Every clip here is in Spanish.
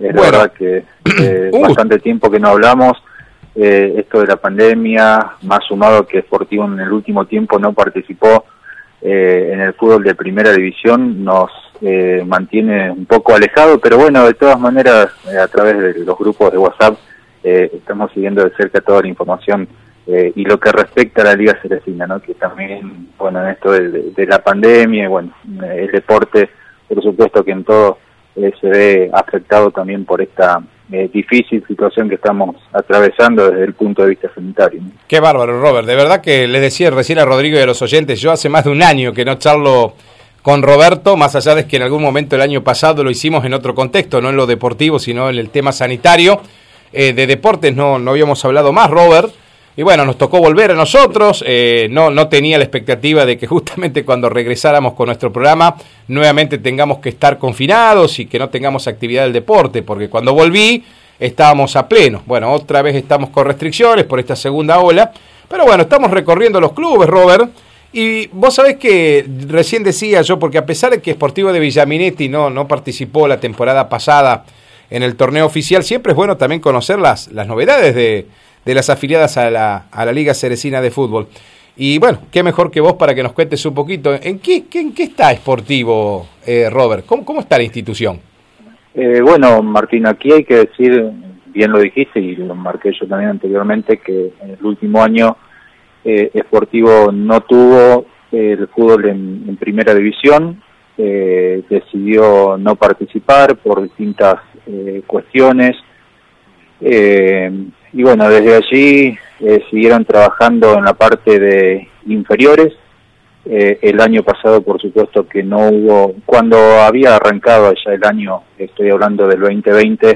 Es verdad que eh, bastante tiempo que no hablamos. Eh, esto de la pandemia, más sumado que Sportivo en el último tiempo no participó eh, en el fútbol de primera división, nos mantiene un poco alejado, pero bueno, de todas maneras, a través de los grupos de WhatsApp, estamos siguiendo de cerca toda la información y lo que respecta a la Liga Ceresina, ¿no? que también, bueno, en esto de, de la pandemia, bueno, el deporte, por supuesto que en todo eh, se ve afectado también por esta eh, difícil situación que estamos atravesando desde el punto de vista sanitario. Qué bárbaro, Robert. De verdad que le decía recién a Rodrigo y a los oyentes, yo hace más de un año que no charlo con Roberto, más allá de que en algún momento el año pasado lo hicimos en otro contexto, no en lo deportivo, sino en el tema sanitario. Eh, de deportes no, no habíamos hablado más, Robert. Y bueno, nos tocó volver a nosotros. Eh, no, no tenía la expectativa de que justamente cuando regresáramos con nuestro programa nuevamente tengamos que estar confinados y que no tengamos actividad del deporte, porque cuando volví estábamos a pleno. Bueno, otra vez estamos con restricciones por esta segunda ola. Pero bueno, estamos recorriendo los clubes, Robert. Y vos sabés que recién decía yo, porque a pesar de que Sportivo de Villaminetti no, no participó la temporada pasada en el torneo oficial, siempre es bueno también conocer las, las novedades de, de las afiliadas a la, a la Liga Ceresina de Fútbol. Y bueno, qué mejor que vos para que nos cuentes un poquito. ¿En qué, en qué está Esportivo, eh, Robert? ¿Cómo, ¿Cómo está la institución? Eh, bueno, Martín, aquí hay que decir, bien lo dijiste y lo marqué yo también anteriormente, que en el último año eh, Esportivo no tuvo el fútbol en, primera división, eh, decidió no participar por distintas cuestiones. Eh, y bueno, desde allí eh, siguieron trabajando en la parte de inferiores. Eh, el año pasado, por supuesto, que no hubo, cuando había arrancado ya el año, estoy hablando del 2020,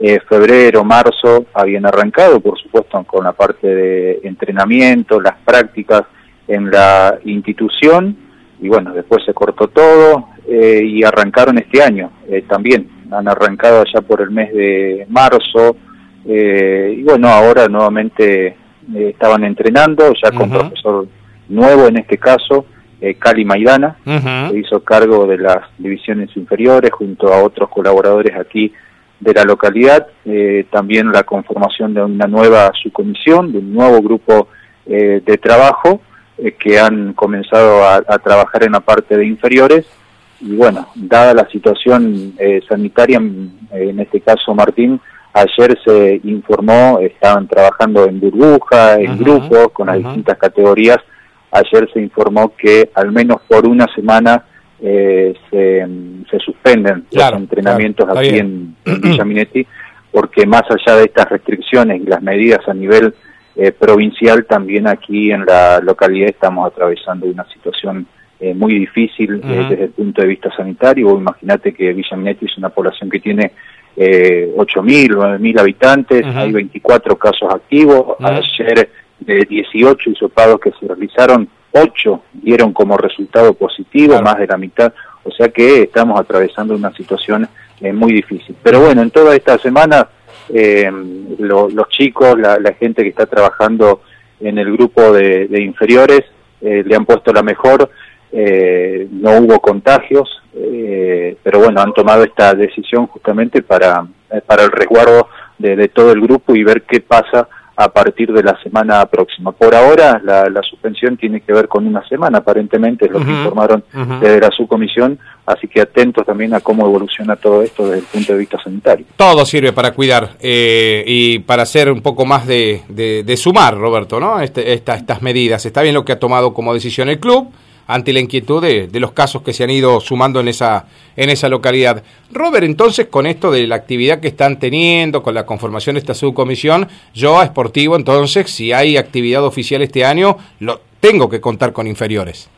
eh, febrero, marzo, habían arrancado, por supuesto, con la parte de entrenamiento, las prácticas en la institución, y bueno, después se cortó todo y arrancaron este año también. Han arrancado ya por el mes de marzo, eh, y bueno, ahora nuevamente eh, estaban entrenando, ya con profesor nuevo en este caso, eh, Cali Maidana, se hizo cargo de las divisiones inferiores junto a otros colaboradores aquí de la localidad, eh, también la conformación de una nueva subcomisión, de un nuevo grupo de trabajo que han comenzado a, a, trabajar en la parte de inferiores. Y bueno, dada la situación sanitaria, en este caso Martín, Ayer se informó, estaban trabajando en burbuja, en grupos, con las distintas categorías. Ayer se informó que al menos por una semana eh, se, suspenden los entrenamientos aquí en, Villaminetti, porque más allá de estas restricciones y las medidas a nivel eh, provincial, también aquí en la localidad estamos atravesando una situación eh, muy difícil desde el punto de vista sanitario. Imagínate que Villaminetti es una población que tiene eh, 8.000, 9.000 habitantes, hay 24 casos activos, ayer de 18 hisopados que se realizaron, 8 dieron como resultado positivo, más de la mitad, o sea que estamos atravesando una situación eh, muy difícil. Pero bueno, en toda esta semana eh, los chicos, la, gente que está trabajando en el grupo de, inferiores, eh, le han puesto la mejor, eh, no hubo contagios, eh, pero bueno, han tomado esta decisión justamente para, eh, para el resguardo de, todo el grupo y ver qué pasa a partir de la semana próxima. Por ahora, la, suspensión tiene que ver con una semana, aparentemente, es lo que informaron desde la subcomisión, así que atentos también a cómo evoluciona todo esto desde el punto de vista sanitario. Todo sirve para cuidar eh, y para hacer un poco más de, de, sumar, Roberto, ¿no? Este, estas medidas. Está bien lo que ha tomado como decisión el club ante la inquietud de, los casos que se han ido sumando en esa, en esa localidad. Robert, entonces, con esto de la actividad que están teniendo, con la conformación de esta subcomisión, yo a Esportivo, entonces, si hay actividad oficial este año, lo tengo que contar con inferiores.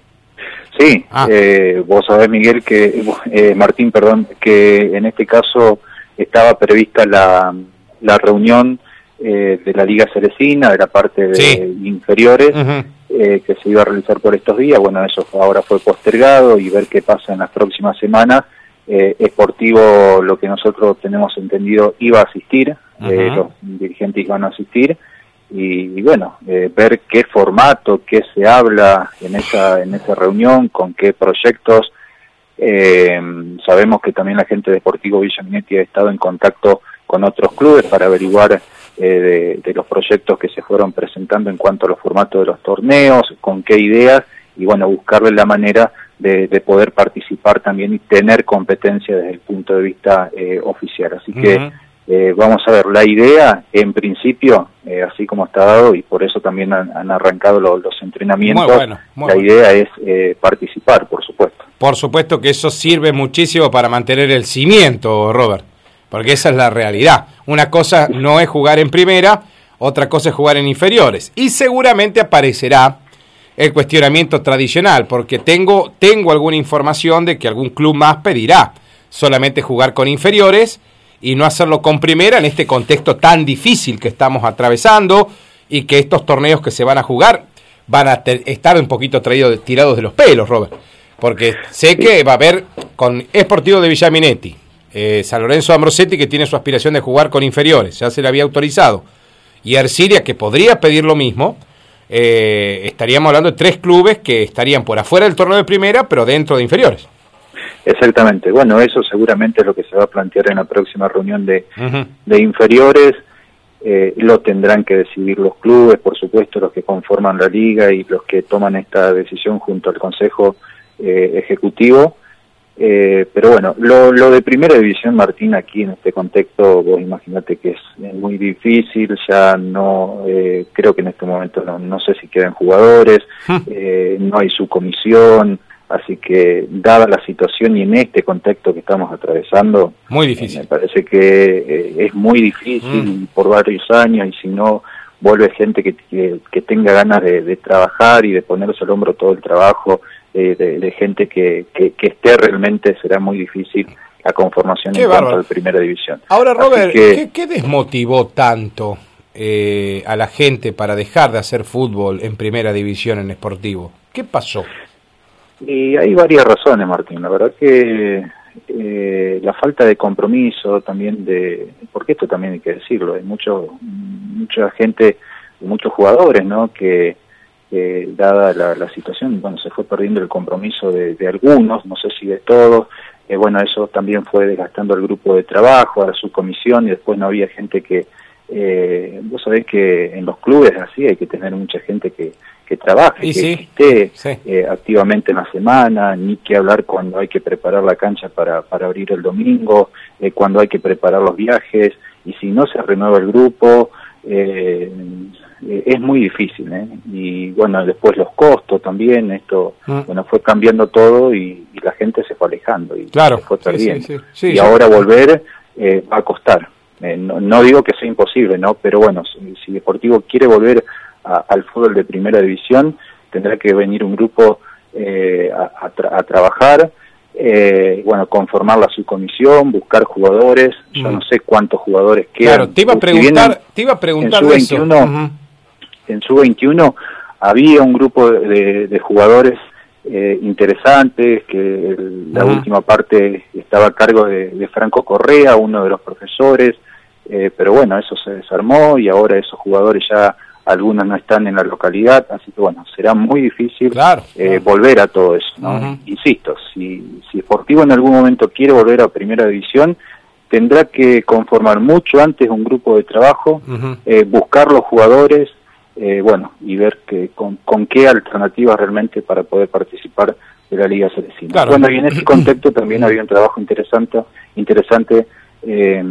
Sí, ah. eh, vos sabés, Miguel, que, eh, Martín, perdón, que en este caso estaba prevista la, la reunión eh, de la Liga Ceresina, de la parte de inferiores, eh, que se iba a realizar por estos días. Bueno, eso ahora fue postergado y ver qué pasa en las próximas semanas. Eh, Esportivo, lo que nosotros tenemos entendido, iba a asistir, eh, los dirigentes iban a asistir. Y, bueno, eh, ver qué formato, qué se habla en esa, en esa reunión, con qué proyectos Eh, sabemos que también la gente de Deportivo Villa Minetti ha estado en contacto con otros clubes para averiguar eh, de, los proyectos que se fueron presentando en cuanto a los formatos de los torneos, con qué ideas y bueno, buscarle la manera de, poder participar también y tener competencia desde el punto de vista eh, oficial. Así que eh, vamos a ver, la idea en principio, así como está dado y por eso también han, arrancado los entrenamientos, la idea es participar, por supuesto. Por supuesto que eso sirve muchísimo para mantener el cimiento, Robert porque esa es la realidad. Una cosa no es jugar en primera, otra cosa es jugar en inferiores. Y seguramente aparecerá el cuestionamiento tradicional, porque tengo, tengo alguna información de que algún club más pedirá solamente jugar con inferiores y no hacerlo con primera en este contexto tan difícil que estamos atravesando y que estos torneos que se van a jugar van a estar un poquito traídos, tirados de los pelos, Robert. Porque sé que va a haber con Esportivo de Villaminetti, eh, San Lorenzo Ambrosetti, que tiene su aspiración de jugar con inferiores, ya se le había autorizado, y Arcilia, que podría pedir lo mismo, eh, estaríamos hablando de tres clubes que estarían por afuera del torneo de primera, pero dentro de inferiores. Exactamente. Bueno, eso seguramente es lo que se va a plantear en la próxima reunión de, de inferiores. Eh, lo tendrán que decidir los clubes, por supuesto, los que conforman la liga y los que toman esta decisión junto al Consejo Ejecutivo. Eh, pero bueno, lo, lo, de primera división, Martín, aquí en este contexto, vos imagínate que es muy difícil, ya no, eh, creo que en este momento no, no sé si quedan jugadores, hmm. eh, no hay su comisión, así que dada la situación y en este contexto que estamos atravesando, muy difícil. me parece que es muy difícil hmm. por varios años y si no vuelve gente que, que, tenga ganas de, de, trabajar y de ponerse al hombro todo el trabajo de, gente que, que, esté realmente será muy difícil la conformación en cuanto a la primera división. Ahora, Robert, ¿qué, desmotivó tanto eh, a la gente para dejar de hacer fútbol en primera división en esportivo? ¿Qué pasó? Y hay varias razones, Martín. La verdad que eh, la falta de compromiso también de, porque esto también hay que decirlo, hay mucho, mucha gente, muchos jugadores, ¿no? Que dada la, situación, bueno, se fue perdiendo el compromiso de, algunos, no sé si de todos, eh, bueno, eso también fue desgastando el grupo de trabajo, a su comisión, y después no había gente que, eh, vos sabés que en los clubes así hay que tener mucha gente que, que trabaje, que esté eh, activamente en la semana, ni que hablar cuando hay que preparar la cancha para, para abrir el domingo, eh, cuando hay que preparar los viajes, y si no se renueva el grupo, eh, eh, es muy difícil, ¿eh? Y bueno, después los costos también, esto, mm. bueno, fue cambiando todo y, la gente se fue alejando y claro, se fue perdiendo. y ahora volver eh, va a costar. Eh, no, digo que sea imposible, ¿no? Pero bueno, si, Deportivo quiere volver al fútbol de primera división, tendrá que venir un grupo a, a, trabajar, eh, bueno, conformar la subcomisión, buscar jugadores, yo mm. no sé cuántos jugadores quedan. Claro, te iba a preguntar, te iba a preguntar en su 21, En su 21 había un grupo de, jugadores eh, interesantes, que la última parte estaba a cargo de, Franco Correa, uno de los profesores, eh, pero bueno, eso se desarmó y ahora esos jugadores ya algunos no están en la localidad, así que bueno, será muy difícil eh, volver a todo eso. ¿no? Insisto, si, si Sportivo en algún momento quiere volver a Primera División, tendrá que conformar mucho antes un grupo de trabajo, eh, buscar los jugadores, eh, bueno, y ver que, con, con, qué alternativas realmente para poder participar de la Liga Cerecina. Bueno, y en ese contexto también había un trabajo interesante, interesante eh,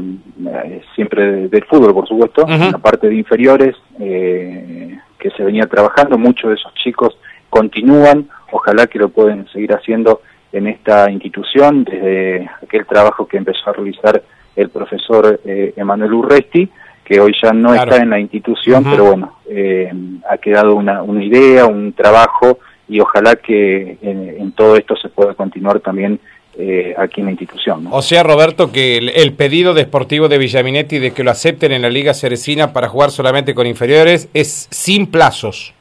siempre del fútbol, por supuesto, en la parte de inferiores, eh, que se venía trabajando, muchos de esos chicos continúan, ojalá que lo pueden seguir haciendo en esta institución, desde aquel trabajo que empezó a realizar el profesor eh, Emanuel Urresti, que hoy ya no está en la institución, pero bueno, eh, ha quedado una, una idea, un trabajo, y ojalá que en todo esto se pueda continuar también eh, aquí en la institución. O sea, Roberto, que el, pedido de Sportivo de Villaminetti de que lo acepten en la Liga Cerecina para jugar solamente con inferiores es sin plazos.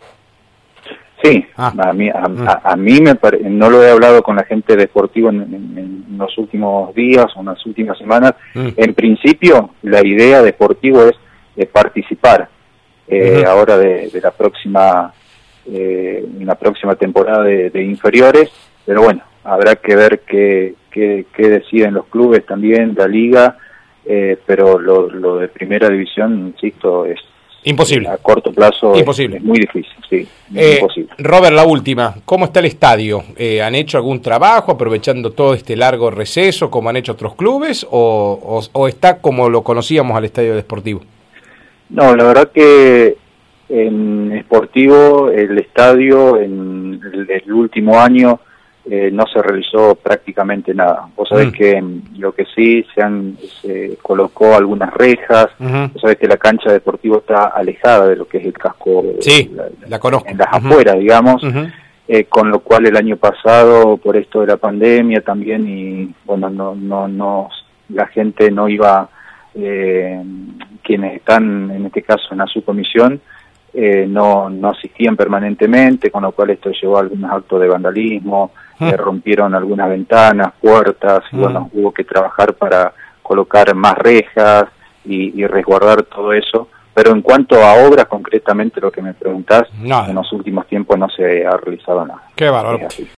Sí, ah. a mí, mm. a, mí me no lo he hablado con la gente de Sportivo en, los últimos días o en las últimas semanas. Mm. En principio, la idea de Sportivo es de participar eh, ahora de, la próxima eh, la próxima temporada de inferiores, pero bueno, habrá que ver qué, qué, qué deciden los clubes también, la liga, eh, pero lo, lo de primera división, insisto, es Imposible. A corto plazo imposible. Es, muy difícil, sí. Eh, imposible. Robert, la última. ¿Cómo está el estadio? Eh, ¿Han hecho algún trabajo aprovechando todo este largo receso como han hecho otros clubes o, o, está como lo conocíamos al estadio deportivo? No, la verdad que en Esportivo el estadio en el, el último año eh, no se realizó prácticamente nada. Vos sabés mm. que lo que sí se han se colocó algunas rejas, vos sabés que la cancha deportiva está alejada de lo que es el casco, sí, la, conozco. en las afueras, digamos, eh, con lo cual el año pasado, por esto de la pandemia también, y bueno, no, no, no la gente no iba, eh, quienes están en este caso en la subcomisión, eh, no, no asistían permanentemente, con lo cual esto llevó a algunos actos de vandalismo, ah. eh, rompieron algunas ventanas, puertas, y bueno, ah. hubo que trabajar para colocar más rejas y, resguardar todo eso. Pero en cuanto a obras, concretamente lo que me preguntás, en los últimos tiempos no se ha realizado nada. Qué valor.